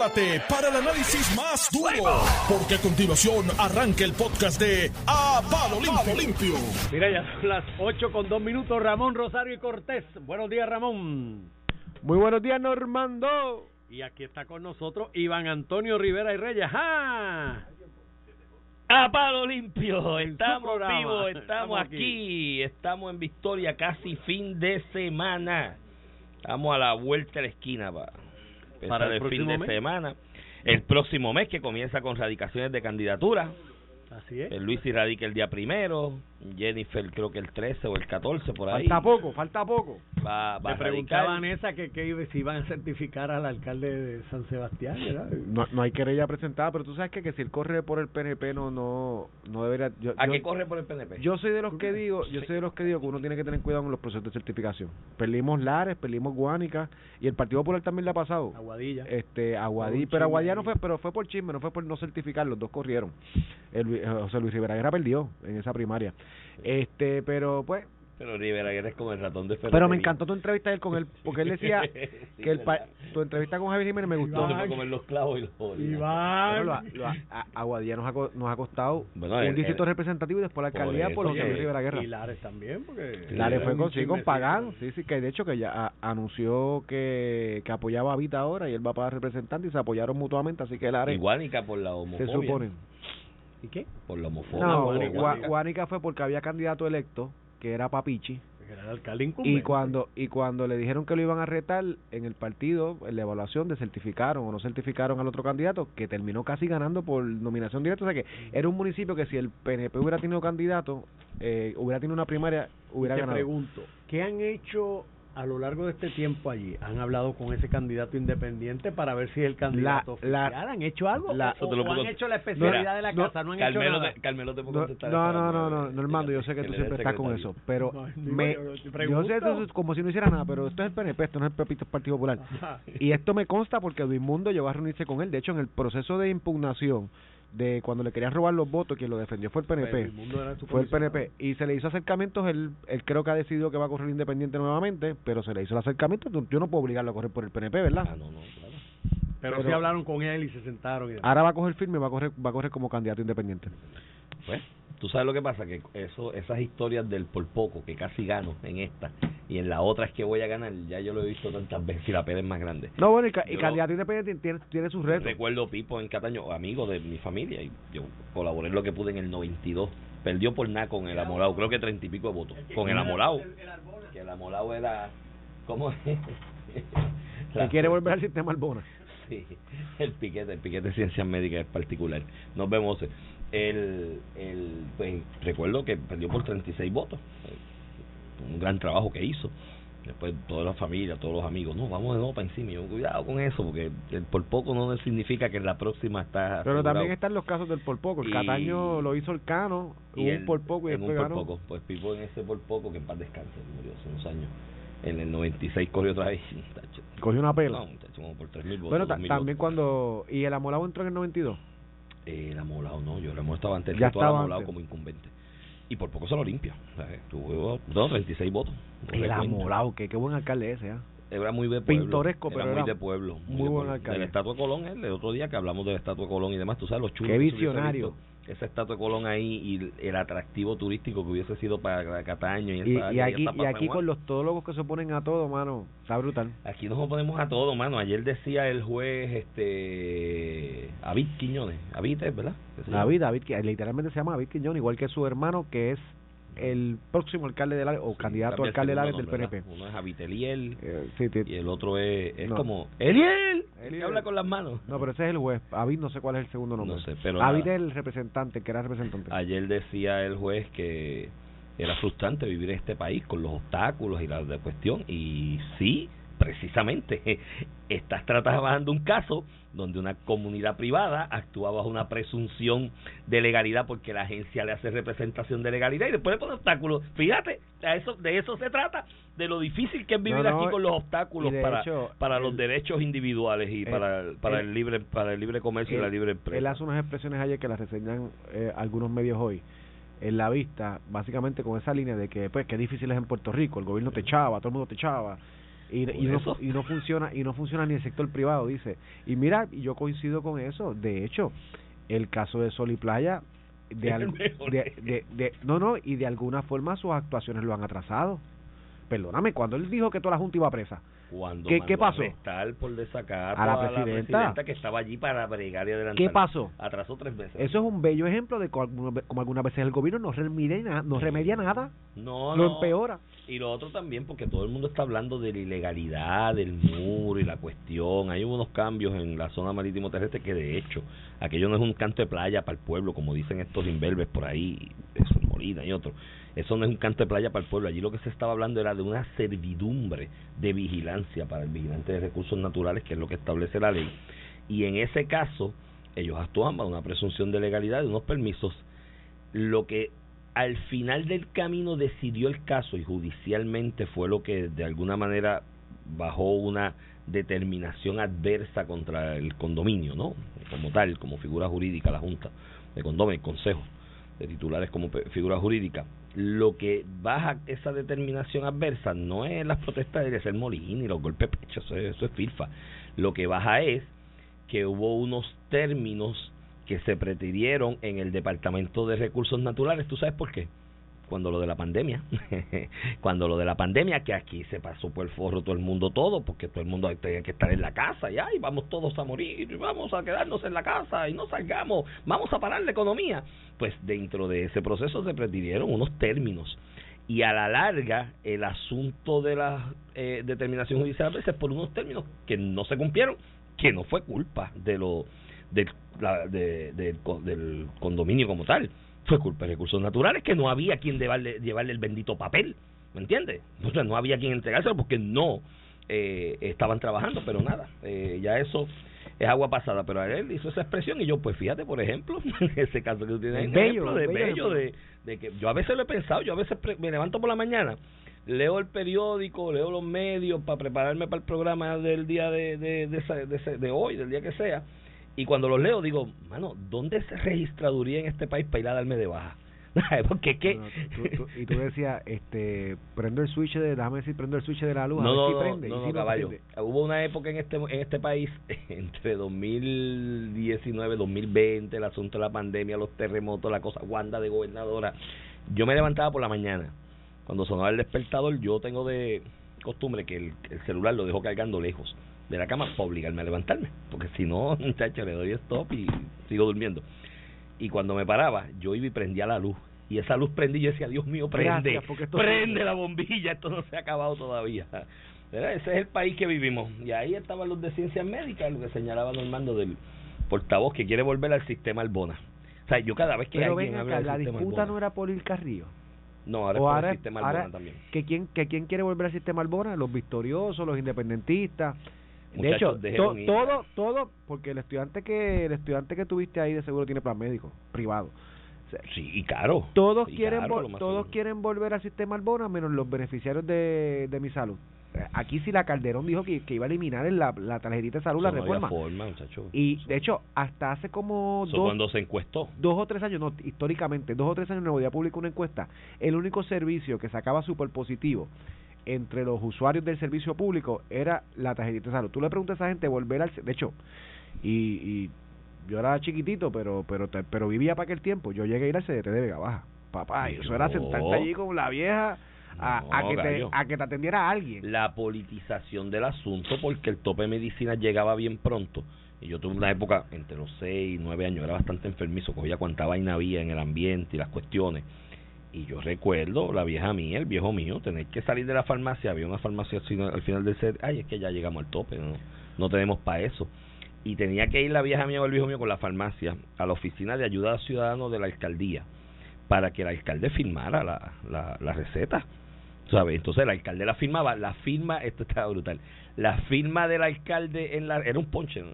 prepárate para el análisis más duro, porque a continuación arranca el podcast de A Palo Limpio. Limpio. Mira, ya son las 8 con 2 minutos. Ramón Rosario y Cortés. Buenos días, Ramón. Muy buenos días, Normando. Y aquí está con nosotros Iván Antonio Rivera y Reyes. ¡Ah! A palo limpio, estamos vivos, Estamos estamos aquí. aquí, estamos en Victoria, casi fin de semana. Estamos a la vuelta de la esquina empezar Para el el, fin de mes. semana. El próximo mes que comienza con radicaciones de candidatura. Así es. El Luis y radica el día primero, Jennifer creo que el 13 o el 14 por ahí. Falta poco, falta poco. Va, va Le a preguntaba a radicar. Vanessa que, que iba- si iban a certificar al alcalde de San Sebastián, ¿verdad? No, no hay querella presentada, pero tú sabes que, que si él corre por el PNP no no no debería yo, ¿A yo, qué corre por el PNP? yo soy de los que digo, yo soy de los que digo que uno tiene que tener cuidado con los procesos de certificación. Perdimos Lares, perdimos Guánica y el Partido Popular también le ha pasado. Aguadilla. Este, Aguadí, un pero Aguadía no fue, pero fue por chisme, no fue por no certificar, los dos corrieron. El, Luis- José Luis Rivera Guerra perdió en esa primaria. Este, pero pues Pero Rivera Guerra es como el ratón de Pero me ferretería. encantó tu entrevista de él con él, porque él decía Sí, que el pa- tu entrevista con Javier Jiménez me gustó. No comer los clavos y los Iván. lo- lo- a- Aguadilla nos ha, nos ha costado Bueno, un el- distrito el- representativo y después la alcaldía por, los que- José Luis Rivera Guerra. Y Lares también, porque... Lares fue con, sí, con. Pagán, sí, sí, que de hecho que ya a- anunció que, que apoyaba a Vita ahora y él va para representante y se apoyaron mutuamente, así que Lares Iguanica por la homofobia. se supone. ¿Y qué? Por la homofobia. No, Guánica. Fue porque había candidato electo, que era Papichi, Era el alcalde Y incumbente. cuando y cuando le dijeron que lo iban a retar en el partido, en la evaluación de certificaron o no certificaron al otro candidato, que terminó casi ganando por nominación directa. O sea que era un municipio que si el PNP hubiera tenido candidato, eh, hubiera tenido una primaria, hubiera te ganado. pregunto, ¿qué han hecho a lo largo de este tiempo allí? ¿Han hablado con ese candidato independiente para ver si es el candidato La- oficial? ¿Han hecho algo? la- ¿O, Eso te lo o puedo- han hecho la especialidad Mira, de la no, casa? ¿No han hecho Carmelo nada? te, Carmelo te puede No, contestar. no, no, no, no, Normando, yo sé que tú siempre estás con eso, pero No, me, yo sé eso es como si no hiciera nada, pero esto es el PNP, esto no es el Pepito Partido Popular. Ajá. Y esto me consta porque Mundo llegó a reunirse con él. De hecho, en el proceso de impugnación de cuando le querían robar los votos, quien lo defendió fue el PNP. Pero el mundo era su Fue el. PNP. Y se le hizo acercamientos. Él, él creo que ha decidido que va a correr independiente nuevamente, pero se le hizo el acercamiento. Yo no puedo obligarlo a correr por el PNP, ¿verdad? Ah, no, no, claro. Pero, Pero- sí hablaron con él y se sentaron. Y. Ahora va a coger firme, va a correr, va a correr como candidato independiente. Pues, tú sabes lo que pasa, que eso, esas historias del por poco, que casi gano en esta, y en la otra es que voy a ganar, ya yo lo he visto tantas veces, y la pera es más grande. No, bueno, y, ca- y candidato independiente tiene, tiene sus retos. Recuerdo Pipo en Cataño, amigo de mi familia, y yo colaboré en lo que pude en el 92. Perdió por nada con el amolado, creo que treinta y pico de votos. Con el amolado. Que el amolado era. ¿Cómo es? Que quiere volver al sistema Albona. Sí, el piquete, el piquete de ciencias médicas es particular. Nos vemos. El, el, pues, recuerdo que perdió por 36 votos. Un gran trabajo que hizo. Después toda la familia, todos los amigos, no, vamos de nuevo para encima. Yo, cuidado con eso, porque el por poco no significa que la próxima está. Pero asegurado. también están los casos del por poco. El Y- Cataño lo hizo el Cano, Y hubo el- un por poco y en un después por ganó. poco. Pues Pipo en ese por poco, que en paz descanse, murió hace unos años. En el 96 corrió otra vez. Cogió una pela. No, como por 3.000 votos. bueno, ta- 2.000 también votos. cuando... ¿Y el Amolado entró en el 92? Eh, el amolado no, yo el amolado estaba antes, Ya el era estaba antes. como incumbente. Y por poco se lo limpia. Sea, tuvo no, 36 votos. El recuento. Amolado, que qué buen alcalde ese, ¿ah? Era muy de pueblo. Pintoresco, era pero muy era de pueblo. muy de buen pueblo. alcalde. De la estatua de Colón, el otro día que hablamos de la estatua de Colón y demás, tú sabes los chulos. Qué visionario. Esa estatua de Colón ahí y el atractivo turístico que hubiese sido para Cataño y, Y, esa y área, aquí, y aquí con los todólogos que se oponen a todo, mano, está brutal. Aquí nos oponemos a todo, mano. Ayer decía el juez, este, David Quiñones, David, ¿verdad? David, David, literalmente se llama David Quiñón, igual que su hermano, que es el próximo alcalde de Lares, o Sí, candidato alcalde de Lares del PNP. Uno es Abiteliel Eh, sí, y el otro es, es No. como Eliel, el Eliel. que habla con las manos. No, pero ese es el juez. David no sé cuál es el segundo nombre. No sé, pero es el representante, que era representante. Ayer decía el juez que era frustrante vivir en este país con los obstáculos y la de cuestión y sí, precisamente estás trabajando un caso donde una comunidad privada actúa bajo una presunción de legalidad porque la agencia le hace representación de legalidad y después le pone obstáculos. Fíjate, a eso, de eso se trata, de lo difícil que es vivir No, no, aquí con los obstáculos para, hecho, para los derechos individuales y para, para él- el libre para el libre comercio y la libre empresa. Él hace unas expresiones ayer que las reseñan eh, algunos medios hoy en la vista, básicamente con esa línea de que pues qué difícil es en Puerto Rico, el gobierno te echaba, todo el mundo te echaba. Y, y no, y no funciona y no funciona ni el sector privado dice. Y mira y yo coincido con eso. De hecho el caso de Sol y Playa de, Es al- el mejor. de, de, de- no no y de alguna forma sus actuaciones lo han atrasado. Perdóname cuando él dijo que toda la junta iba presa Cuando ¿Qué- qué pasó? A por desacato A la presidenta. que estaba allí para bregar y adelantar. ¿Qué pasó? Atrasó tres veces. eso es un bello ejemplo de como algunas veces el gobierno no remedia, no remedia nada no, lo no. empeora Y lo otro también, porque todo el mundo está hablando de la ilegalidad del muro y la cuestión. Hay unos cambios en la zona marítimo terrestre que, de hecho, aquello no es un canto de playa para el pueblo, como dicen estos imberbes por ahí, eso, Molina y otros. Eso no es un canto de playa para el pueblo. Allí lo que se estaba hablando era de una servidumbre de vigilancia para el vigilante de recursos naturales, que es lo que establece la ley. Y en ese caso, ellos actúan bajo una presunción de legalidad de unos permisos. Lo que al final del camino decidió el caso y judicialmente fue lo que de alguna manera bajó una determinación adversa contra el condominio, ¿no? Como tal, como figura jurídica, la Junta de Condominio, el Consejo de titulares como figura jurídica. Lo que baja esa determinación adversa no es las protestas de Eliezer Molina y los golpes de pecho, eso es, eso es filfa. Lo que baja es que hubo unos términos que se pretendieron en el Departamento de Recursos Naturales. ¿Tú sabes por qué? Cuando lo de la pandemia, cuando lo de la pandemia, que aquí se pasó por el forro todo el mundo todo, porque todo el mundo tenía que estar en la casa y ay, vamos todos a morir, vamos a quedarnos en la casa y no salgamos, vamos a parar la economía. Pues dentro de ese proceso se pretendieron unos términos y a la larga el asunto de la eh, determinación judicial a veces por unos términos que no se cumplieron, que no fue culpa de lo del, la- de- co- del condominio como tal, fue culpa de recursos naturales que no había quien llevarle, llevarle el bendito papel, ¿me entiendes? Entonces no había quien entregárselo porque no eh, estaban trabajando, pero nada, eh, ya eso es agua pasada, pero él hizo esa expresión y yo, pues fíjate, por ejemplo, en ese caso que tú tienes, Es bello, de bello de, de que yo a veces lo he pensado, yo a veces pre- me levanto por la mañana, leo el periódico, leo los medios para prepararme para el programa del día de, de, de, de de hoy, del día que sea, y cuando los leo digo, mano, ¿dónde se registraduría en este país para ir a darme de baja? Porque es que... No, tú- tú- y tú decías, este, prendo el switch de, déjame decir, prendo el switch de la luz, a No, ver no, si no, prende. no, y no, si no caballo. prende. Hubo una época en este en este país, entre 2019, 2020, el asunto de la pandemia, los terremotos, la cosa, Wanda de gobernadora. Yo me levantaba por la mañana. Cuando sonaba el despertador, yo tengo de costumbre que el, el celular lo dejo cargando lejos de la cama para obligarme a levantarme. Porque si no, muchacho, le doy stop y sigo durmiendo. Y cuando me paraba, yo iba y prendía la luz. Y esa luz prendí y yo decía, Dios mío, prende, Gracias, prende la bombilla, esto no se ha acabado todavía. ¿Verdad? Ese es el país que vivimos. Y ahí estaban los de ciencias médicas, lo que señalaba Normando del portavoz que quiere volver al sistema Albona. O sea, yo cada vez que Pero alguien ven habla acá, del la sistema disputa Albona- no era por el Carrillo. No, ahora es por ahora, el sistema ahora Albona también. que quién que quién quiere volver al sistema Albona los victoriosos los independentistas de hecho to- todo todo porque el estudiante que el estudiante que tuviste ahí de seguro tiene plan médico privado O sea, Sí, y caro. todos Y quieren caro, todos quieren volver al sistema Albona menos los beneficiarios de, de mi salud aquí sí la Calderón dijo que, que iba a eliminar en la, la tarjetita de salud la no reforma forma, muchacho. y de hecho hasta hace como Eso dos cuando se encuestó. dos o tres años, no, históricamente, dos o tres años Nuevo Día publicó una encuesta, el único servicio que sacaba súper positivo entre los usuarios del servicio público era la tarjetita de salud. Tú le preguntas a esa gente volver al... De hecho, y, y yo era chiquitito, pero pero pero vivía para aquel tiempo. Yo llegué a ir al CDT de Vega Baja. Papá, y eso era sentarte allí con la vieja a, que te, a que te atendiera alguien. la politización del asunto porque el tope de medicina llegaba bien pronto. Y yo tuve una época, entre los 6 y 9 años, era bastante enfermizo, cogía cuanta vaina había en el ambiente y las cuestiones. Y yo recuerdo, la vieja mía, el viejo mío, tener que salir de la farmacia, había una farmacia al final- al final del set, ay, es que ya llegamos al tope, no, no tenemos para eso. Y tenía que ir la vieja mía o el viejo mío con la farmacia a la oficina de ayuda a ciudadanos de la alcaldía para que el alcalde firmara la, la, la receta. ¿sabes? Entonces el alcalde la firmaba, la firma, esto estaba brutal, la firma del alcalde en la, era un ponche,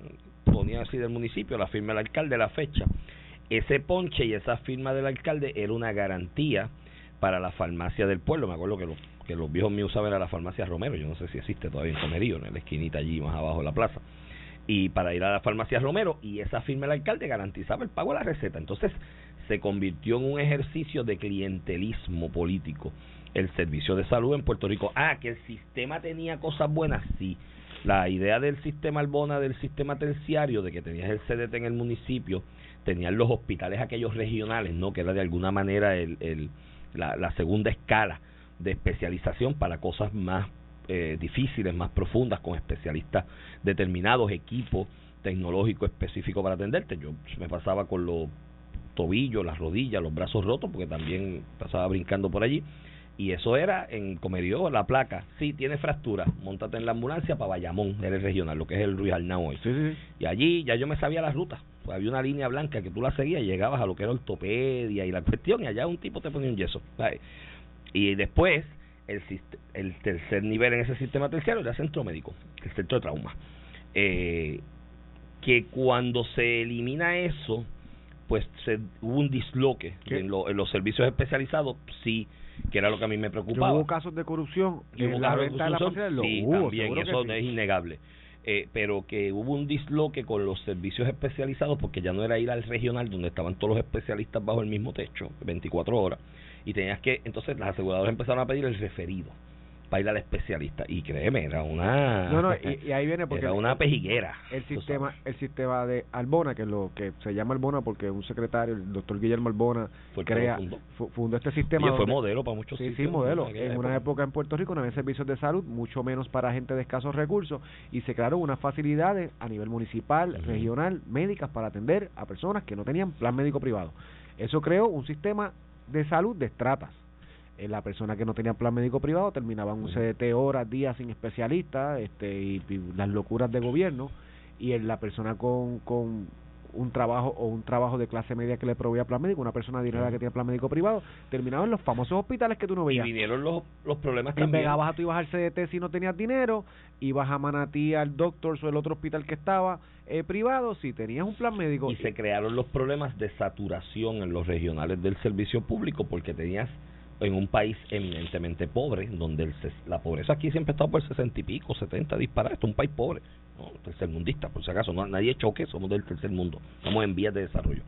ponía así del municipio, la firma del alcalde, la fecha. Ese ponche y esa firma del alcalde era una garantía para la farmacia del pueblo. Me acuerdo que los, que los viejos míos usaban era la farmacia Romero, yo no sé si existe todavía en Comerío, en la esquinita allí más abajo de la plaza. Y para ir a la farmacia Romero, y esa firma del alcalde garantizaba el pago de la receta. Entonces se convirtió en un ejercicio de clientelismo político el servicio de salud en Puerto Rico. Ah, que el sistema tenía cosas buenas, sí. La idea del sistema Albona, del sistema terciario, de que tenías el CDT en el municipio, tenían los hospitales aquellos regionales, ¿no? Que era de alguna manera el, el, la, la segunda escala de especialización para cosas más eh, difíciles, más profundas, con especialistas determinados, equipos tecnológicos específicos para atenderte. Yo me pasaba con los tobillos, las rodillas, los brazos rotos, porque también pasaba brincando por allí. Y eso era en Comedio, la placa. Sí, tiene fractura. Montate en la ambulancia para Bayamón, eres regional, lo que es el Ruiz Arnau hoy. Sí, sí. Y allí ya yo me sabía la ruta. Pues había una línea blanca que tú la seguías y llegabas a lo que era ortopedia y la cuestión, y allá un tipo te ponía un yeso. Y después, el, el tercer nivel en ese sistema terciario era centro médico, el centro de trauma. Eh, que cuando se elimina eso, pues se, hubo un disloque en, en, los servicios especializados, sí, que era lo que a mí me preocupaba. ¿Hubo casos de corrupción en la venta de la Sí, también, eso es innegable. Eh, pero que hubo un disloque con los servicios especializados porque ya no era ir al regional donde estaban todos los especialistas bajo el mismo techo, 24 horas, y tenías que, entonces las aseguradoras empezaron a pedir el referido para ir al especialista. Y créeme era una no no y, ahí viene porque era una pejiguera el sistema el sistema de Albona que es lo que se llama Albona porque un secretario el doctor Guillermo Albona fue crea fundó. este sistema y fue modelo para muchos sí sí modelo. en, una época en Puerto Rico no había servicios de salud mucho menos para gente de escasos recursos y se crearon unas facilidades a nivel municipal regional médicas para atender a personas que no tenían plan médico privado. Eso creó un sistema de salud de estratas eh, la persona que no tenía plan médico privado terminaba en un CDT horas, días sin especialista este, y, las locuras de gobierno y la persona con, con un trabajo o un trabajo de clase media que le proveía plan médico, una persona adinerada que tenía plan médico privado, terminaba en los famosos hospitales que tú no veías. Y vinieron los, los problemas también. En Vega Baja tú ibas al CDT si no tenías dinero, ibas a Manatí al Doctor o el otro hospital que estaba eh, privado si tenías un plan médico. Y se crearon los problemas de saturación en los regionales del servicio público porque tenías en un país eminentemente pobre, donde el, la pobreza aquí siempre ha estado por 60 y pico, 70 disparados, esto es un país pobre, ¿no? tercermundista, por si acaso, no, nadie choque, somos del tercer mundo, estamos en vías de desarrollo.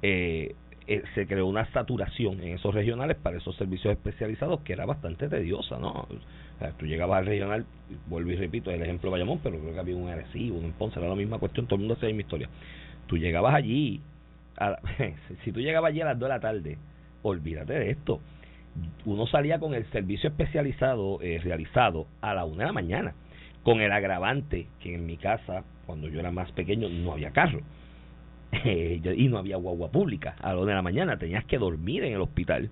Eh, eh, se creó una saturación en esos regionales para esos servicios especializados que era bastante tediosa, ¿no? O sea, tú llegabas al regional, vuelvo y repito, el ejemplo de Bayamón, pero creo que había un Arecibo, un Ponce, era la misma cuestión, todo el mundo sabe mi historia. Tú llegabas allí, a, si tú llegabas allí a las 2 de la tarde, olvídate de esto uno salía con el servicio especializado eh, realizado a la una de la mañana, con el agravante que en mi casa, cuando yo era más pequeño, no había carro eh, y no había guagua pública a la una de la mañana, tenías que dormir en el hospital.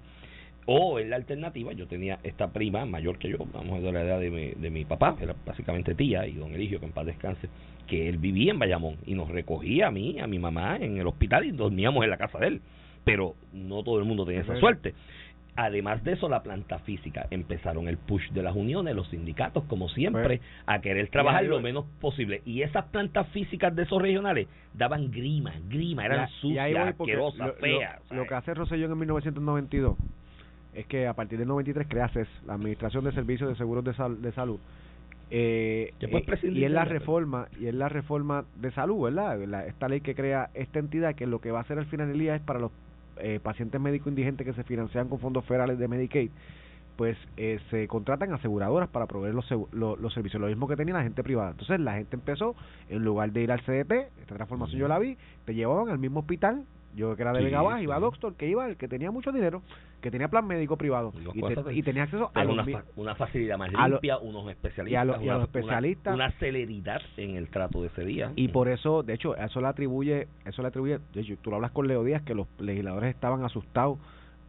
O en la alternativa, yo tenía esta prima mayor que yo, vamos a ver la edad de mi, de mi papá, era básicamente tía, y don Eligio, que en paz descanse, que él vivía en Bayamón y nos recogía a mí, a mi mamá en el hospital y dormíamos en la casa de él. Pero no todo el mundo tenía esa suerte. Además de eso, la planta física. Empezaron el push de las uniones, los sindicatos, como siempre, pues, a querer trabajar lo menos posible. Y esas plantas físicas de esos regionales daban grima, grima, eran sucias, asquerosas, feas. Lo, que hace Rosellón en 1992 es que a partir del 93 crea CES, la Administración de Servicios de Seguros de, de Salud. Eh, eh y es la reforma y es la reforma de salud, ¿verdad? esta ley que crea esta entidad que lo que va a hacer al final del día es para los eh, pacientes médicos indigentes que se financian con fondos federales de Medicaid, pues eh, se contratan aseguradoras para proveer los, los, servicios, lo mismo que tenía la gente privada. Entonces la gente empezó, en lugar de ir al CDT, esta transformación yo la vi, te llevaban al mismo hospital yo que era de Vega Baja, iba a Doctor, que iba el que tenía mucho dinero, que tenía plan médico privado y, tenía acceso a una, una facilidad más limpia, unos especialistas, y a, los especialistas, una, celeridad en el trato de ese día. Y por eso, de hecho, eso le atribuye, eso le atribuye, de hecho, tú lo hablas con Leo Díaz que los legisladores estaban asustados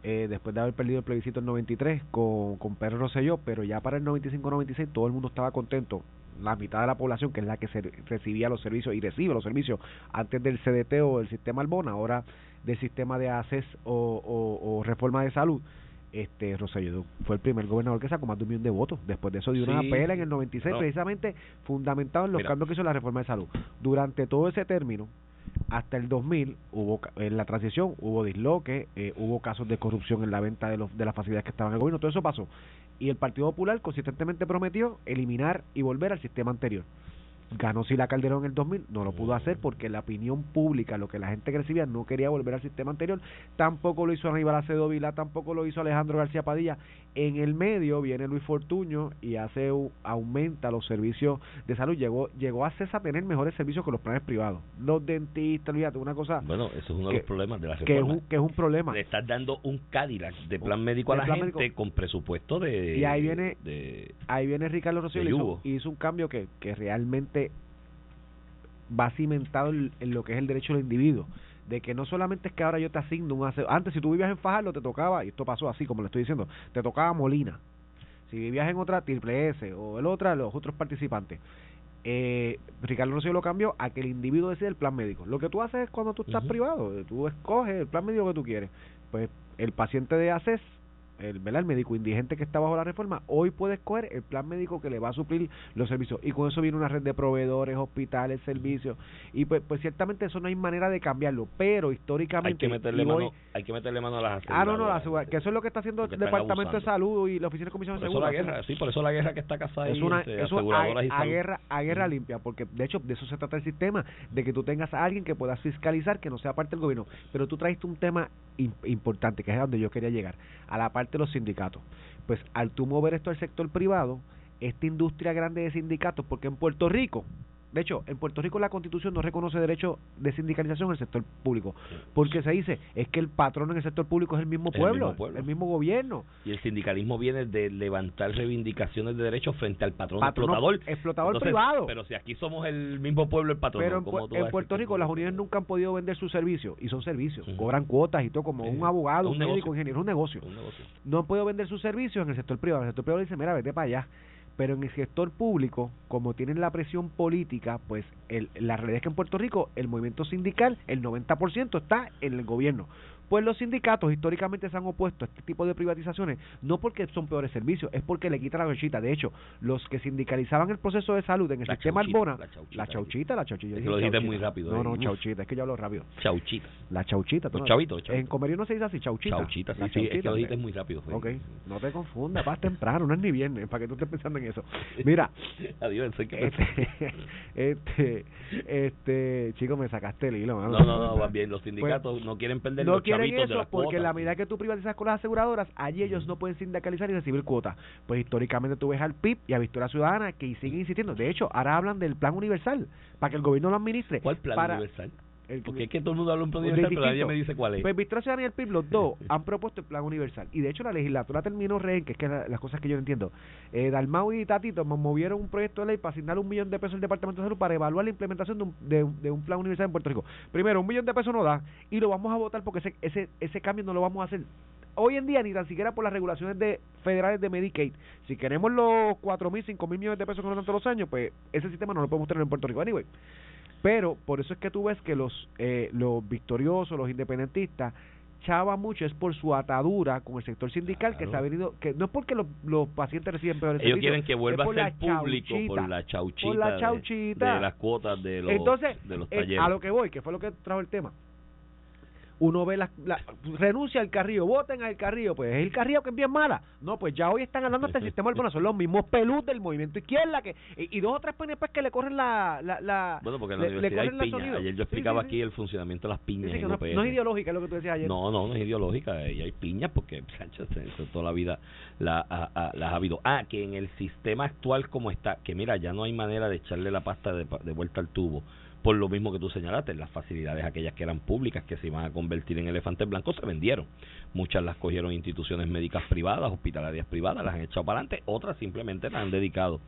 eh, después de haber perdido el plebiscito en 93 con, con Pedro Rosselló, pero ya para el 95-96 todo el mundo estaba contento la mitad de la población, que es la que se recibía los servicios y recibe los servicios antes del CDT o del sistema Albona, ahora del sistema de ACES o, reforma de salud, este Rosselló fue el primer gobernador que sacó más de un millón de votos. Después de eso dio una apela en el 96, precisamente fundamentado en los cambios que hizo la reforma de salud. Durante todo ese término, hasta el 2000 hubo en la transición hubo disloque, eh, hubo casos de corrupción en la venta de, los, de las facilidades que estaban en el gobierno, todo eso pasó. Y el Partido Popular consistentemente prometió eliminar y volver al sistema anterior. Ganó Sila Calderón en el 2000, no lo pudo hacer porque la opinión pública, lo que la gente que recibía, no quería volver al sistema anterior. Tampoco lo hizo Aníbal Acedo Vila, tampoco lo hizo Alejandro García Padilla. En el medio viene Luis Fortuño y hace aumenta los servicios de salud. Llegó llegó a CESA a tener mejores servicios que los planes privados. Los dentistas, fíjate, una cosa. Bueno, eso es uno de los problemas de la reforma. Que es un, que es un problema. Le estás dando un Cadillac de plan médico a la gente con presupuesto de. Y ahí viene, ahí viene Ricardo Rosselló y hizo un cambio que, que realmente va cimentado en, lo que es el derecho del individuo de que no solamente es que ahora yo te asigno un antes si tú vivías en Fajardo te tocaba y esto pasó así como le estoy diciendo te tocaba Molina. Si vivías en otra triple S o el otra los otros participantes. Eh, Ricardo Rocío lo cambió a que el individuo decide el plan médico. Lo que tú haces es cuando tú estás privado tú escoges el plan médico que tú quieres. Pues el paciente de ACES el, ¿verdad? el médico indigente que está bajo la reforma, hoy puede escoger el plan médico que le va a suplir los servicios. Y con eso viene una red de proveedores, hospitales, servicios. Y pues, pues ciertamente eso no hay manera de cambiarlo, pero históricamente... Hay que meterle, mano, hay que meterle mano a las Ah, no, no, la, que eso es lo que está haciendo el Departamento de Salud y la Oficina de Comisión de Seguridad. la guerra, sí, por eso la guerra que está casada es una, eso a, guerra, a guerra limpia, porque de hecho de eso se trata el sistema, de que tú tengas a alguien que puedas fiscalizar, que no sea parte del gobierno. Pero tú traiste un tema importante, que es a donde yo quería llegar, a la parte de los sindicatos. Pues al tú mover esto al sector privado, esta industria grande de sindicatos, porque en Puerto Rico, de hecho, en Puerto Rico la Constitución no reconoce derecho de sindicalización en el sector público, porque se dice es que el patrón en el sector público es el mismo pueblo, el mismo, gobierno. Y el sindicalismo viene de levantar reivindicaciones de derechos frente al patrón, explotador. Explotador privado. Pero si aquí somos el mismo pueblo, el patrón. Pero en, Puerto Rico las uniones nunca han podido vender sus servicios, y son servicios, cobran cuotas y todo, como un abogado, un, médico, un ingeniero, un negocio. un negocio. No han podido vender sus servicios en el sector privado. En el sector privado dice, mira, vete para allá pero en el sector público, como tienen la presión política, pues el, la realidad es que en Puerto Rico el movimiento sindical, el 90% está en el gobierno. Pues los sindicatos históricamente se han opuesto a este tipo de privatizaciones, no porque son peores servicios, es porque le quitan la chauchita. De hecho, los que sindicalizaban el proceso de salud en el sistema Albona, la chauchita, la chauchita. lo dijiste muy rápido. No, no, chauchita, es que yo hablo rápido. Chauchita. La chauchita. Los chavitos, En comerio no se dice así, chauchita. Chauchita, sí, sí, es que lo dijiste muy rápido. Ok, no te confundas, vas temprano, no es ni viernes, para que tú estés pensando en eso. Mira. Adiós, que este, este, este, chico, me sacaste el hilo. No, no, no, va bien, los sindicatos pues, no quieren perder no los quieren eso de porque la medida que tú privatizas con las aseguradoras, allí ellos no pueden sindicalizar y recibir cuotas. Pues históricamente tú ves al PIB y a Victoria Ciudadana que siguen insistiendo. De hecho, ahora hablan del plan universal para que el gobierno lo administre. ¿Cuál plan universal? Porque es que todo el mundo habla un plan universal, pero nadie me dice cuál es. Pues y el PIB, los dos, han propuesto el plan universal. Y de hecho la legislatura terminó rehén, que es que las cosas que yo no entiendo. Eh, Dalmau y Tatito movieron un proyecto de ley para asignar un millón de pesos al Departamento de Salud para evaluar la implementación de un, de, de un plan universal en Puerto Rico. Primero, un millón de pesos no da y lo vamos a votar porque ese, ese, ese cambio no lo vamos a hacer hoy en día ni tan siquiera por las regulaciones de federales de Medicaid. Si queremos los cuatro mil, cinco mil millones de pesos que nos dan todos los años, pues ese sistema no lo podemos tener en Puerto Rico. Anyway, pero por eso es que tú ves que los, eh, los victoriosos, los independentistas, chava mucho es por su atadura con el sector sindical que se ha venido que no es porque los, los pacientes reciben peores ellos quieren que vuelva a ser público por la chauchita, por la chauchita. de, las cuotas de los, Entonces, de los eh, talleres. a lo que voy que fue lo que trajo el tema uno ve la, renuncia al carrillo, voten al carrillo, pues es el carrillo que es bien mala. No, pues ya hoy están hablando de este sistema bueno, son los mismos pelus del movimiento izquierda que y, dos o tres PNP que le corren la, la, bueno porque en la universidad hay piña. ayer yo explicaba aquí el funcionamiento de las piñas en no, no, es ideológica lo que tú decías ayer. No no no es ideológica y hay piñas porque Sánchez toda la vida la, las ha habido. Ah que en el sistema actual como está que mira ya no hay manera de echarle la pasta de, de vuelta al tubo por lo mismo que tú señalaste, las facilidades aquellas que eran públicas, que se iban a convertir en elefantes blancos, se vendieron. Muchas las cogieron instituciones médicas privadas, hospitalarias privadas, las han echado para adelante, otras simplemente las han dedicado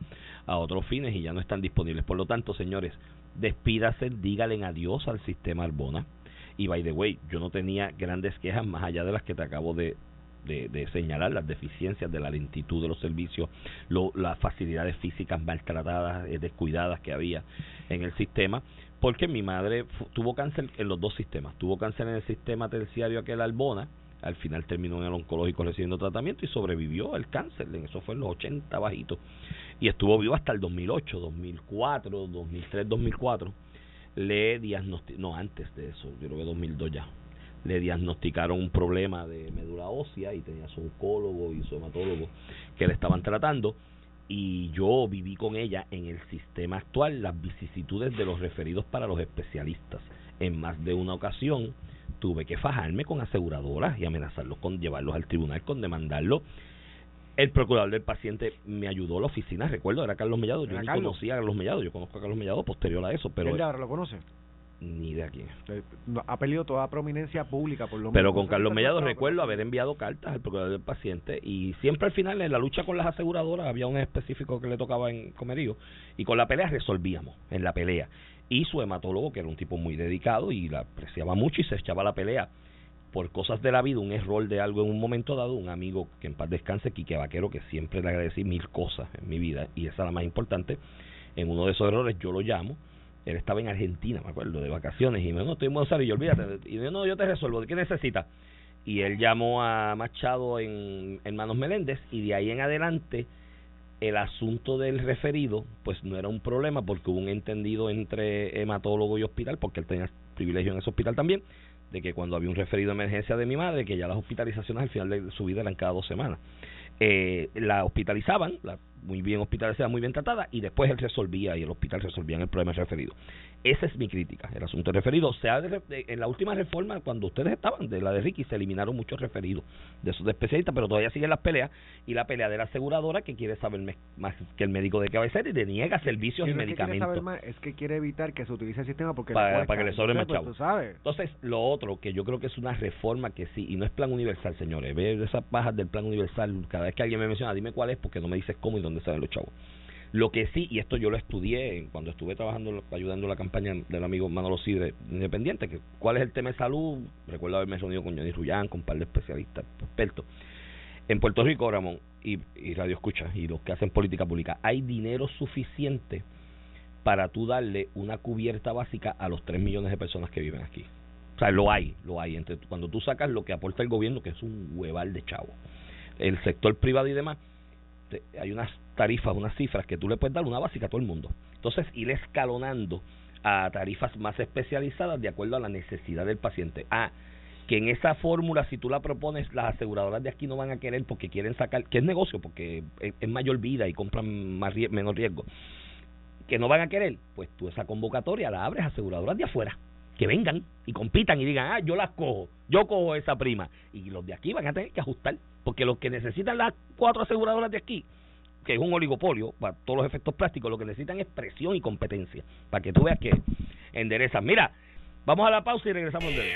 a otros fines y ya no están disponibles. Por lo tanto, señores, despídase, dígale adiós al sistema Arbona. Y by the way, yo no tenía grandes quejas más allá de las que te acabo de, de, señalar las deficiencias de la lentitud de los servicios, las facilidades físicas maltratadas, eh, descuidadas que había en el sistema, porque mi madre tuvo cáncer en los dos sistemas, tuvo cáncer en el sistema terciario aquel Albona, al final terminó en el oncológico recibiendo tratamiento y sobrevivió al cáncer, eso fue en los 80 bajitos, y estuvo vivo hasta el 2008, 2004, 2003, 2004, le diagnosticó, no antes de eso, yo creo que 2002 ya, le diagnosticaron un problema de médula ósea y tenía su oncólogo y su hematólogo que le estaban tratando y yo viví con ella en el sistema actual las vicisitudes de los referidos para los especialistas. En más de una ocasión tuve que fajarme con aseguradoras y amenazarlos con llevarlos al tribunal, con demandarlos. El procurador del paciente me ayudó a la oficina, recuerdo, era Carlos Mellado, yo ¿Era ni Carlos? conocía a Carlos Mellado, yo conozco a Carlos Mellado posterior a eso, pero ¿Él ahora lo conoce? Ni de aquí. Eh, no, Ha perdido toda prominencia pública por lo Pero menos. con Carlos Mellado Pero- recuerdo haber enviado cartas al procurador del paciente y siempre al final en la lucha con las aseguradoras había un específico que le tocaba en comerío y con la pelea resolvíamos en la pelea y su hematólogo que era un tipo muy dedicado y la apreciaba mucho y se echaba la pelea por cosas de la vida, un error de algo en un momento dado, un amigo que en paz descanse, Quique Vaquero, que siempre le agradecí mil cosas en mi vida y esa es la más importante, en uno de esos errores yo lo llamo él estaba en Argentina, me acuerdo, de vacaciones, y me dijo, no, estoy en Buenos Aires, y yo, olvídate, y yo, no, yo te resuelvo, ¿de qué necesitas? Y él llamó a Machado en Hermanos Meléndez, y de ahí en adelante, el asunto del referido, pues no era un problema, porque hubo un entendido entre hematólogo y hospital, porque él tenía privilegio en ese hospital también, de que cuando había un referido de emergencia de mi madre, que ya las hospitalizaciones al final de su vida eran cada dos semanas. Eh, la hospitalizaban, la, muy bien hospitalizada, muy bien tratada, y después él resolvía y el hospital resolvía el problema referido. Esa es mi crítica, el asunto referido. Se ha de- de- en la última reforma, cuando ustedes estaban, de la de Ricky, se eliminaron muchos referidos de esos de especialistas, pero todavía siguen las peleas, y la pelea de la aseguradora que quiere saber me- más que el médico de cabecera y le niega servicios y no quiere saber medicamentos. más, es que quiere evitar que se utilice el sistema porque Para- cuesta. para que le sobre más Pues, chavo. Entonces, lo otro, que yo creo que es una reforma que sí, y no es plan universal, señores. Ve esas bajas del plan universal, cada vez que alguien me menciona, dime cuál es, porque no me dices cómo y dónde salen los chavos. Lo que sí, y esto yo lo estudié cuando estuve trabajando, ayudando la campaña del amigo Manolo Sidre, independiente, que cuál es el tema de salud. Recuerdo haberme reunido con Johnny Rullán, con un par de especialistas, expertos. En Puerto Rico, Ramón, y, y Radio Escucha, y los que hacen política pública, hay dinero suficiente para tú darle una cubierta básica a los 3 millones de personas que viven aquí. O sea, lo hay, lo hay. Entre, cuando tú sacas lo que aporta el gobierno, que es un hueval de chavo, el sector privado y demás, hay unas tarifas, unas cifras que tú le puedes dar una básica a todo el mundo. Entonces, ir escalonando a tarifas más especializadas de acuerdo a la necesidad del paciente. Ah, que en esa fórmula, si tú la propones, las aseguradoras de aquí no van a querer porque quieren sacar, que es negocio, porque es, es mayor vida y compran más menos riesgo, que no van a querer, pues tú esa convocatoria la abres a aseguradoras de afuera, que vengan y compitan y digan, ah, yo las cojo, yo cojo esa prima, y los de aquí van a tener que ajustar, porque los que necesitan las cuatro aseguradoras de aquí, que es un oligopolio para todos los efectos prácticos, lo que necesitan es presión y competencia, para que tú veas que enderezan. Mira, vamos a la pausa y regresamos de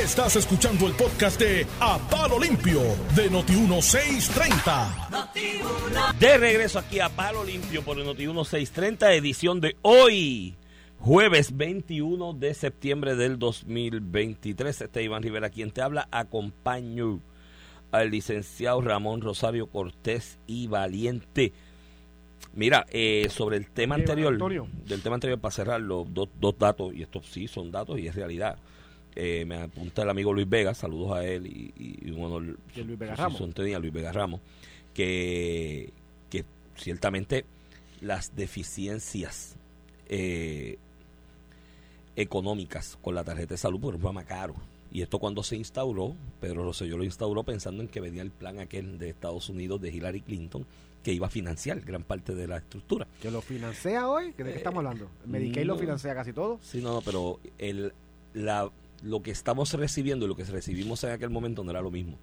Estás escuchando el podcast de A Palo Limpio de Noti1630. De regreso aquí a Palo Limpio por el Noti 1630, edición de hoy, jueves 21 de septiembre del 2023. Este es Iván Rivera quien te habla. Acompaño al licenciado Ramón Rosario Cortés y Valiente. Mira, eh, sobre el tema anterior, Antonio. del tema anterior, para cerrar los dos, dos datos, y estos sí son datos y es realidad. Eh, me apunta el amigo Luis Vega, saludos a él y, y, y un honor Y Luis Vega Ramos. son tenía Luis Vega Ramos, que, que ciertamente las deficiencias eh, económicas con la tarjeta de salud por un programa caro. Y esto cuando se instauró, Pedro Rosselló lo instauró pensando en que venía el plan aquel de Estados Unidos de Hillary Clinton que iba a financiar gran parte de la estructura. Que lo financia hoy, ¿de qué estamos hablando? Medicaid lo financia casi todo. Sí, no, no, pero el, la, lo que estamos recibiendo y lo que recibimos en aquel momento no era lo mismo.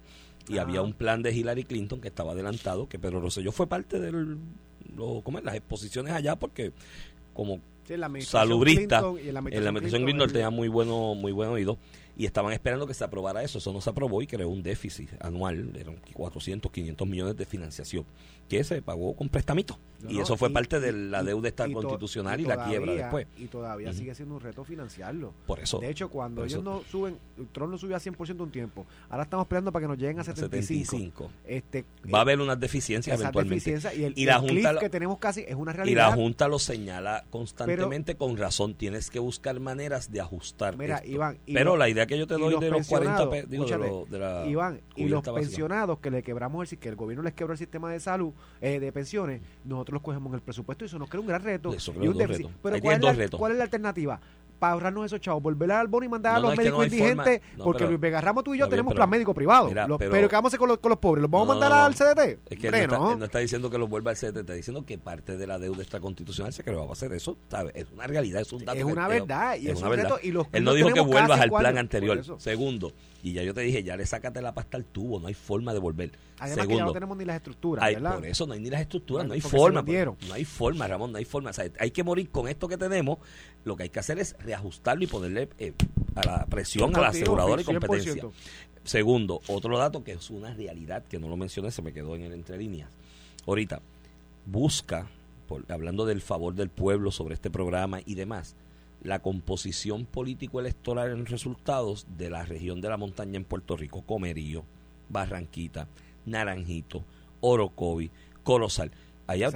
Y Ah. había un plan de Hillary Clinton que estaba adelantado, que Pedro Rosselló fue parte de las exposiciones allá porque como Sí, en la salubrista. Clinton y en la en la administración Clinton, tenía muy bueno muy buen oído y estaban esperando que se aprobara eso. Eso no se aprobó y creó un déficit anual, eran 400, 500 millones de financiación, que se pagó con prestamito. No, y eso fue y- parte de la y- deuda esta y to- constitucional y, y la quiebra después. Y todavía sigue siendo un reto financiarlo. Por eso. De hecho, cuando ellos eso. no suben, Trump no subió a 100% un tiempo. Ahora estamos esperando para que nos lleguen a 75. 75. Este, Va a haber unas deficiencias eventualmente. y el, Y la el Junta lo- que tenemos casi es una Y realidad. la Junta lo señala constantemente con razón. Tienes que buscar maneras de ajustar. Mira, esto. Iván, y Pero la idea que yo te doy de los 40 pensionados, pe- digo, de, escúchate, lo- de la Iván, y los básica. pensionados que le quebramos el que el gobierno les quebró el sistema de salud, eh, de pensiones, nosotros los cogemos en el presupuesto y eso nos crea un gran reto. Eso y un déficit. retos. Pero ¿cuál es, la. ¿cuál es la alternativa? Para ahorrarnos esos chavos, volver al bono y mandar No, a los médicos no indigentes, porque pero- Luis Vega Ramos tú y yo bien, tenemos pero- plan médico privado. mira, pero- pero, ¿qué vamos a hacer con los, con los pobres? ¿Los vamos a mandar al CDT? Es que él no, está, no. él no está diciendo que lo vuelva al CDT, está diciendo que parte de la deuda extraconstitucional se creó para hacer eso. ¿sabe? Es una realidad, es un dato. Es una verdad, y es un reto, y los Él no dijo que vuelvas al plan anterior. Segundo, y ya yo te dije, ya le sácate la pasta al tubo, no hay forma de volver. Además que ya Segundo, no tenemos ni las estructuras, hay- ¿verdad? por eso no hay ni las estructuras, no hay forma. pues, No hay forma, Ramón, no hay forma. O sea, hay que morir con esto que tenemos. Lo que hay que hacer es reajustarlo y ponerle eh, a la presión a la aseguradora y 100%. competencia. Segundo, otro dato que es una realidad que no lo mencioné, se me quedó en el entre líneas. Ahorita, busca, por- hablando del favor del pueblo sobre este programa y demás, la composición político-electoral en resultados de la región de la montaña en Puerto Rico, Comerío, Barranquita, Naranjito, Orocovi, Corozal. Allá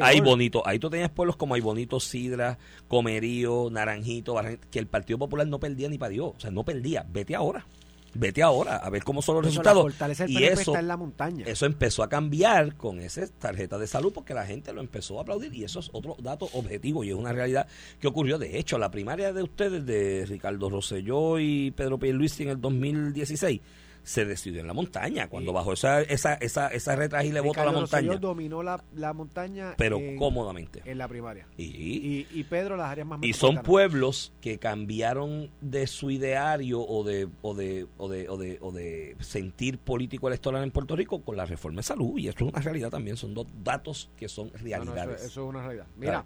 hay bonito, ahí tú tenías pueblos como hay bonito, Sidra, Comerío, Naranjito, Barranquita, que el Partido Popular no perdía ni para Dios, o sea, no perdía. Vete ahora, vete ahora a ver cómo son los Eso, la resultados. Y eso, está en la montaña. eso empezó a cambiar con esa tarjeta de salud porque la gente lo empezó a aplaudir y eso es otro dato objetivo y es una realidad que ocurrió. De hecho, la primaria de ustedes, de Ricardo Rosselló y Pedro Pierluisi en el 2016, se decidió en la montaña, cuando Y- bajó esa, esa, esa, esa retragible voto a la Ricardo Rosselló montaña, dominó la, la montaña pero en, cómodamente. en la primaria. Y, Y, y Pedro las áreas más y son pueblos que cambiaron de su ideario o de, o de, o de, o de, o de sentir político electoral en Puerto Rico con la reforma de salud. Y esto es una realidad también, son dos datos que son No, no, eso, realidades. eso es una realidad. Mira,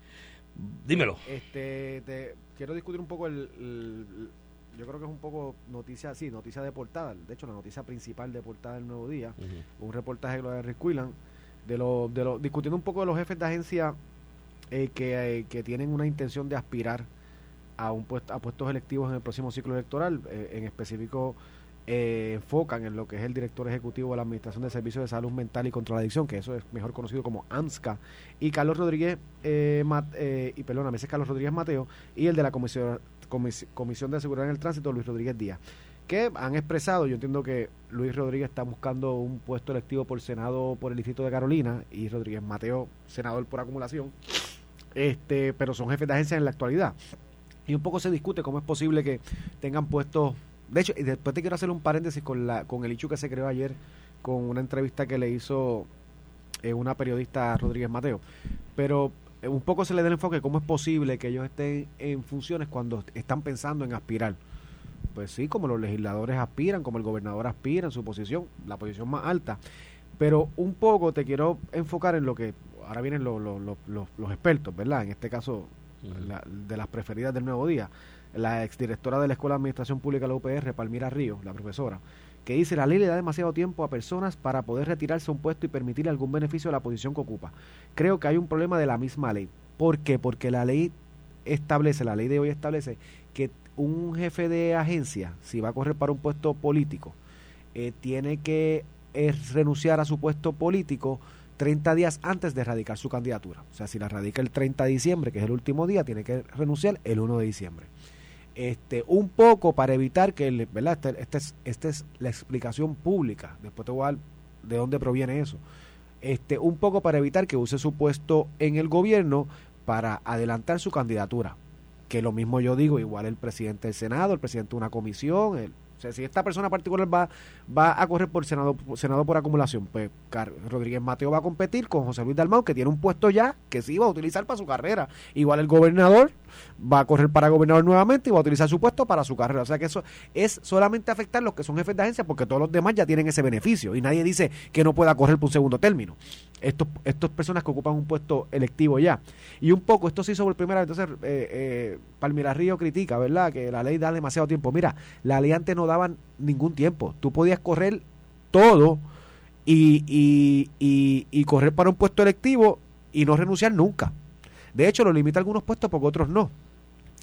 Dímelo. este, te, quiero discutir un poco el, el- yo creo que es un poco noticia, sí, noticia de portada. De hecho, la noticia principal de portada del Nuevo Día, un reportaje de Gloria Quillan, de lo, de lo, discutiendo un poco de los jefes de agencia eh, que, eh, que tienen una intención de aspirar a un puesto, a puestos electivos en el próximo ciclo electoral, eh, en específico eh, enfocan en lo que es el director ejecutivo de la Administración de Servicios de Salud Mental y contra la Adicción, que eso es mejor conocido como AMSCA, y Carlos Rodríguez, eh, Mat- y perdóname, ese es Carlos Rodríguez Mateo, y el de la Comisión, Comis- Comisión de Seguridad en el Tránsito, Luis Rodríguez Díaz, que han expresado, yo entiendo que Luis Rodríguez está buscando un puesto electivo por Senado por el Distrito de Carolina, y Rodríguez Mateo, senador por acumulación, este pero son jefes de agencia en la actualidad. Y un poco se discute cómo es posible que tengan puestos de hecho, y después te quiero hacer un paréntesis con, la, con el hecho que se creó ayer con una entrevista que le hizo eh, una periodista Rodríguez Mateo. Pero un poco se le da el enfoque cómo es posible que ellos estén en funciones cuando están pensando en aspirar. Pues sí, como los legisladores aspiran, como el gobernador aspira en su posición, la posición más alta. Pero un poco te quiero enfocar en lo que ahora vienen los, los, los, los- los expertos, ¿verdad? En este caso, la- de las preferidas del Nuevo Día, la exdirectora de la Escuela de Administración Pública de la UPR, Palmira Ríos, la profesora, que dice la ley le da demasiado tiempo a personas para poder retirarse un puesto y permitirle algún beneficio a la posición que ocupa. Creo que hay un problema de la misma ley. ¿Por qué? Porque la ley establece, la ley de hoy establece que un jefe de agencia, si va a correr para un puesto político, eh, tiene que eh, renunciar a su puesto político 30 días antes de radicar su candidatura. O sea, si la radica el 30 de diciembre, que es el último día, tiene que renunciar el 1 de diciembre. Este, un poco para evitar que, ¿verdad? Esta este es, esta es la explicación pública. Después te voy a dar de dónde proviene eso. Este, un poco para evitar que use su puesto en el gobierno para adelantar su candidatura. Que lo mismo yo digo, igual el presidente del Senado, el presidente de una comisión, el, o sea, si esta persona particular va, va a correr por Senado, Senado por acumulación, pues Rodríguez Mateo va a competir con José Luis Dalmau, que tiene un puesto ya que sí va a utilizar para su carrera. Igual el gobernador va a correr para gobernador nuevamente y va a utilizar su puesto para su carrera. O sea que eso es solamente afectar los que son jefes de agencia porque todos los demás ya tienen ese beneficio y nadie dice que no pueda correr por un segundo término. Estos, estos personas que ocupan un puesto electivo ya. Y un poco, esto se hizo por primera entonces eh, eh, Palmira Río critica, ¿verdad? Que la ley da demasiado tiempo. Mira, la ley antes no daba ningún tiempo. Tú podías correr todo y, y, y correr para un puesto electivo y no renunciar nunca. De hecho, lo limita a algunos puestos porque otros no.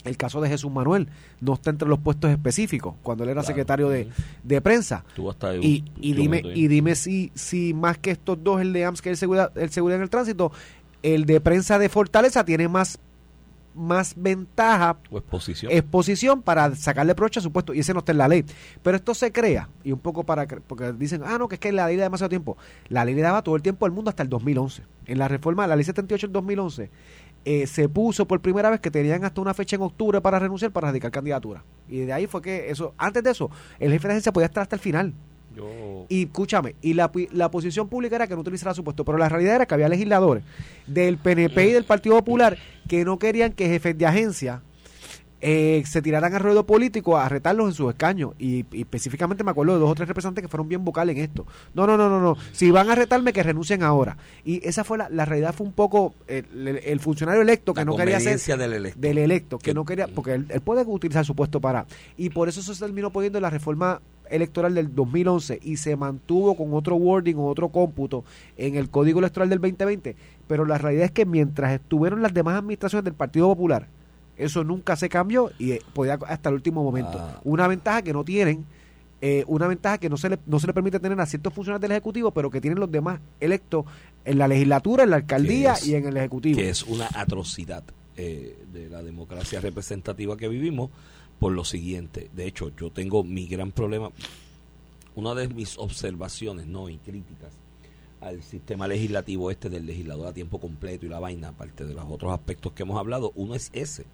El caso de Jesús Manuel no está entre los puestos específicos cuando él era Claro. secretario de, de prensa. Tuvo hasta un- Y, y dime, ahí. y dime si, si más que estos dos, el de AMS que el seguridad, el seguridad en el tránsito, el de prensa de Fortaleza tiene más, más ventaja o exposición. exposición para sacarle provecho a su puesto y ese no está en la ley. Pero esto se crea y un poco para porque dicen, ah, no, que es que la ley le da demasiado tiempo. La ley le daba todo el tiempo al mundo hasta el 2011. En la reforma, la ley 78 del 2011, eh, se puso por primera vez que tenían hasta una fecha en octubre para renunciar para radicar candidatura. Y de ahí fue que eso, antes de eso, el jefe de agencia podía estar hasta el final. Y escúchame, y la, la posición pública era que no utilizara su puesto, pero la realidad era que había legisladores del PNP y del Partido Popular que no querían que jefes de agencia eh, se tiraran al ruedo político a retarlos en sus escaños. Y, específicamente me acuerdo de dos o tres representantes que fueron bien vocales en esto. No, no, no, no, no. Si van a retarme, que renuncien ahora. Y esa fue la, la realidad, fue un poco el, funcionario electo que no quería ser. Del electo. Del electo, que no quería, porque él, puede utilizar su puesto para. Y por eso se terminó poniendo la reforma electoral del 2011 y se mantuvo con otro wording o otro cómputo en el código electoral del 2020. Pero la realidad es que mientras estuvieron las demás administraciones del Partido Popular, eso nunca se cambió y eh, podía hasta el último momento. Ah. Una ventaja que no tienen, eh, una ventaja que no se, le, no se le permite tener a ciertos funcionarios del Ejecutivo, pero que tienen los demás electos en la legislatura, en la alcaldía y en el Ejecutivo. Que es una atrocidad eh, de la democracia representativa que vivimos por lo siguiente. De hecho, yo tengo mi gran problema. Una de mis observaciones, no, y críticas al sistema legislativo este del legislador a tiempo completo y la vaina, aparte de los otros aspectos que hemos hablado, uno es ese.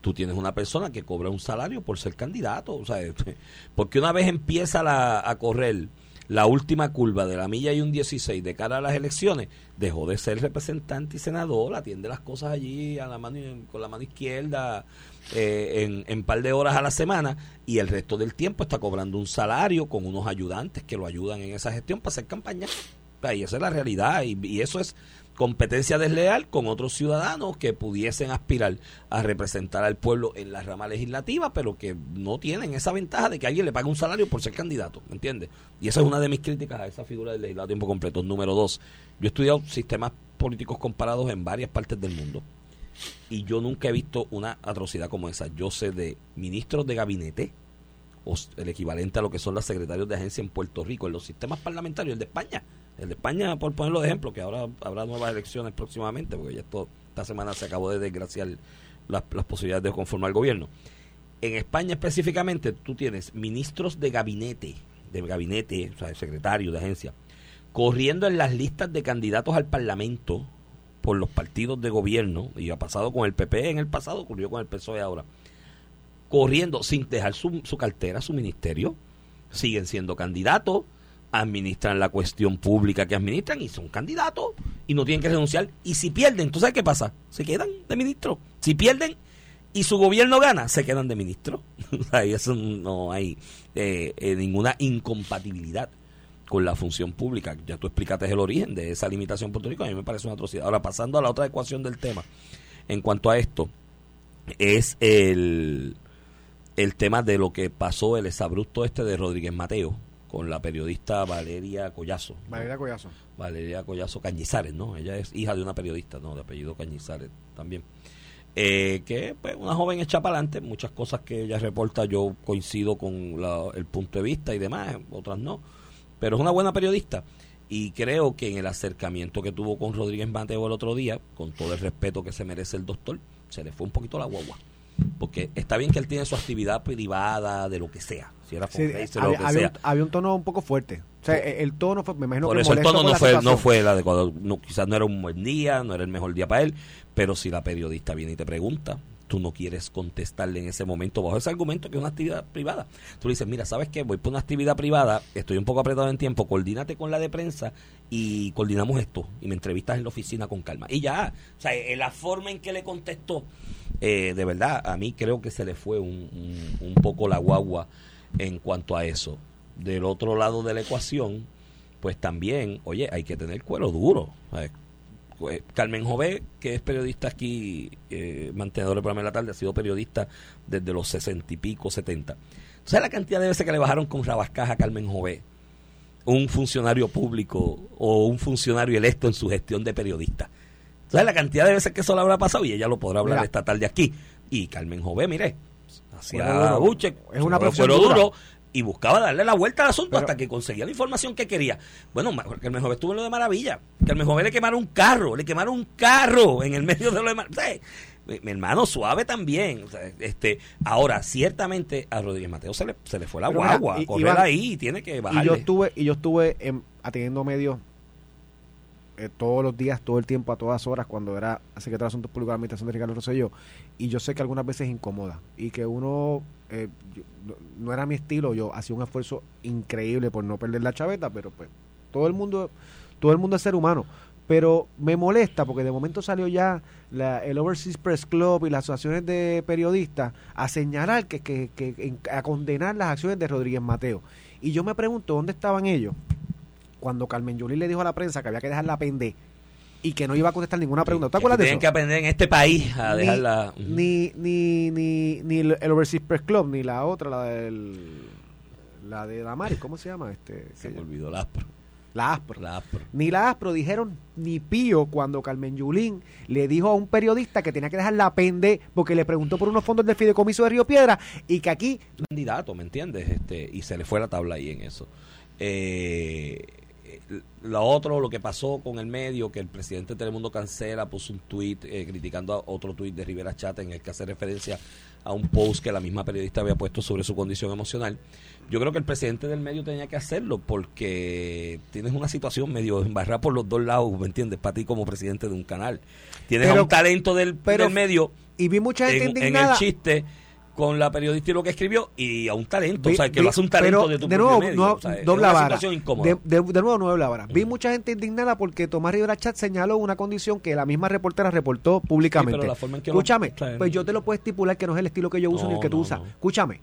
Tú tienes una persona que cobra un salario por ser candidato, o sea, porque una vez empieza la, a correr la última curva de la milla y un 16 de cara a las elecciones, dejó de ser representante y senador, atiende las cosas allí a la mano, con la mano izquierda eh, en, en par de horas a la semana y el resto del tiempo está cobrando un salario con unos ayudantes que lo ayudan en esa gestión para hacer campaña. Y esa es la realidad. Y, eso es competencia desleal con otros ciudadanos que pudiesen aspirar a representar al pueblo en la rama legislativa, pero que no tienen esa ventaja de que alguien le pague un salario por ser candidato, ¿me entiendes? Y esa es una de mis críticas a esa figura del legislador a tiempo completo. Número dos, yo he estudiado sistemas políticos comparados en varias partes del mundo y yo nunca he visto una atrocidad como esa. Yo sé de ministros de gabinete, o el equivalente a lo que son los secretarios de agencia en Puerto Rico, en los sistemas parlamentarios, el de España, el de España, por ponerlo de ejemplo, que ahora habrá nuevas elecciones próximamente, porque ya esto, esta semana se acabó de desgraciar las, posibilidades de conformar el gobierno. En España específicamente, tú tienes ministros de gabinete, de gabinete, o sea, secretario de agencia, corriendo en las listas de candidatos al Parlamento por los partidos de gobierno, y ha pasado con el PP en el pasado, ocurrió con el PSOE ahora, corriendo sin dejar su, su cartera, su ministerio, siguen siendo candidatos, administran la cuestión pública que administran y son candidatos y no tienen que renunciar. Y si pierden, ¿tú sabes qué pasa? Se quedan de ministro. Si pierden y su gobierno gana, se quedan de ministro. Eso no hay eh, eh, ninguna incompatibilidad con la función pública. Ya tú explicaste el origen de esa limitación Puerto Rico, a mí me parece una atrocidad. Ahora, pasando a la otra ecuación del tema, en cuanto a esto, es el, el tema de lo que pasó, el exabrupto este de Rodríguez Mateo, con la periodista Valeria Collazo. Valeria Collazo. Valeria Collazo Cañizares, ¿no? Ella es hija de una periodista, ¿no? De apellido Cañizares también. Eh, que pues una joven echa para adelante, muchas cosas que ella reporta yo coincido con el punto de vista y demás, otras no, pero es una buena periodista y creo que en el acercamiento que tuvo con Rodríguez Mateo el otro día, con todo el respeto que se merece el doctor, se le fue un poquito la guagua porque está bien que él tiene su actividad privada de lo que sea, si era había, lo que había, Un, tono un poco fuerte. O sea, el tono fue, me imagino por eso el tono no fue, no fue el adecuado. No, quizás no era un buen día, no era el mejor día para él, pero si la periodista viene y te pregunta, tú no quieres contestarle en ese momento bajo ese argumento que es una actividad privada. Tú le dices, mira, ¿sabes qué? Voy por una actividad privada, estoy un poco apretado en tiempo, coordínate con la de prensa y coordinamos esto y me entrevistas en la oficina con calma. Y ya, o sea, en la forma en que le contestó eh, de verdad, a mí creo que se le fue un, un, poco la guagua en cuanto a eso. Del otro lado de la ecuación, pues también, oye, hay que tener cuero duro. Pues, Carmen Jové, que es periodista aquí, eh, mantenedor del programa de la tarde, ha sido periodista desde los sesenta y pico, setenta. ¿Sabes la cantidad de veces que le bajaron con rabascaja a Carmen Jové? Un funcionario público o un funcionario electo en su gestión de periodista. ¿Sabes la cantidad de veces que eso le habrá pasado? Y ella lo podrá hablar esta tarde aquí. Y Carmen Jové, mire, hacía buche, es una pero duro y buscaba darle la vuelta al asunto hasta que conseguía la información que quería. Bueno, Carmen Jové estuvo en lo de maravilla. Carmen Jové le quemaron un carro, le quemaron un carro en el medio de lo de maravilla. Mi, hermano suave también. este Ahora, ciertamente a Rodríguez Mateo se le, se le fue la guagua. a correr ahí y tiene que bajarle. Y yo estuve, y yo estuve atendiendo medios eh, todos los días, todo el tiempo, a todas horas, cuando era secretario de Asuntos Públicos de la Administración de Ricardo Rosselló, y yo sé que algunas veces incomoda, y que uno, eh, no, era mi estilo, yo hacía un esfuerzo increíble por no perder la chaveta, pero pues todo el mundo, todo el mundo es ser humano, pero me molesta porque de momento salió ya la, el Overseas Press Club y las asociaciones de periodistas a señalar que, que, que a condenar las acciones de Rodríguez Mateo. Y yo me pregunto dónde estaban ellos cuando Carmen Yulín le dijo a la prensa que había que dejarla pender y que no iba a contestar ninguna pregunta. ¿Te acuerdas de tienen eso? que aprender en este país a dejarla. Ni, ni, ni, ni el Overseas Press Club, ni la otra, la del. La de Damaris, ¿cómo se llama? este Se me olvidó la ASPRO. La ASPRO. La ASPRO. Ni la ASPRO dijeron ni pío cuando Carmen Yulín le dijo a un periodista que tenía que dejarla pende porque le preguntó por unos fondos del fideicomiso de Río Piedra y que aquí candidato, ¿me entiendes? Este, y se le fue la tabla ahí en eso. Eh, lo otro, lo que pasó con el medio, que el presidente de Telemundo cancela, puso un tweet criticando a otro tweet de Rivera Chat en el que hace referencia a un post que la misma periodista había puesto sobre su condición emocional. Yo creo que el presidente del medio tenía que hacerlo porque tienes una situación medio embarrada por los dos lados, ¿me entiendes? Para ti como presidente de un canal. Tienes a un talento del, pero- del medio y vi mucha gente en, en indignada. el chiste con la periodista y lo que escribió y a un talento, Vi- o sea, que vi- lo hace un talento pero de tu de nuevo, medio, no- o sea, una vara. De, de- de nuevo, no vara. Vi mucha gente indignada porque Tomás Rivera Chat señaló una condición que la misma reportera reportó públicamente. Sí, pero la forma en que lo- Escúchame, pues yo te lo puedo estipular que no es el estilo que yo uso No, ni el que tú no, usas. Escúchame.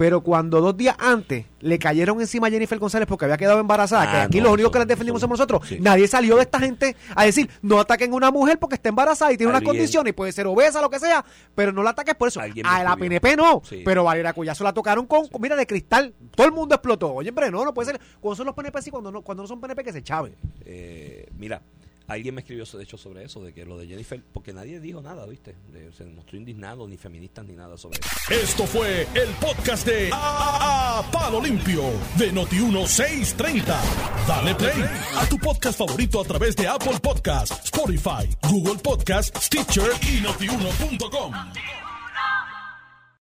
Pero cuando dos días antes le cayeron encima a Jennifer González porque había quedado embarazada, Ah, que aquí no, los únicos que las defendimos somos nosotros, sí. nadie salió de esta gente a decir, no ataquen a una mujer porque está embarazada y tiene unas condiciones y puede ser obesa, lo que sea, pero no la ataques por eso. Alguien A la. PNP no, Sí. pero Valeria Cuyazo la tocaron con, con- mira, de cristal. Todo el mundo explotó. Oye, hombre, no, no puede ser. Cuando son los PNP sí, cuando no, cuando no son PNP que se chaven. Eh, mira, alguien me escribió de hecho sobre eso, de que lo de Jennifer, porque nadie dijo nada, ¿viste? Se mostró indignado, ni feministas, ni nada sobre eso. Esto fue el podcast de A, A- Palo Limpio de Noti1630. Dale play a tu podcast favorito a través de Apple Podcasts, Spotify, Google Podcasts, Stitcher y notiuno.com.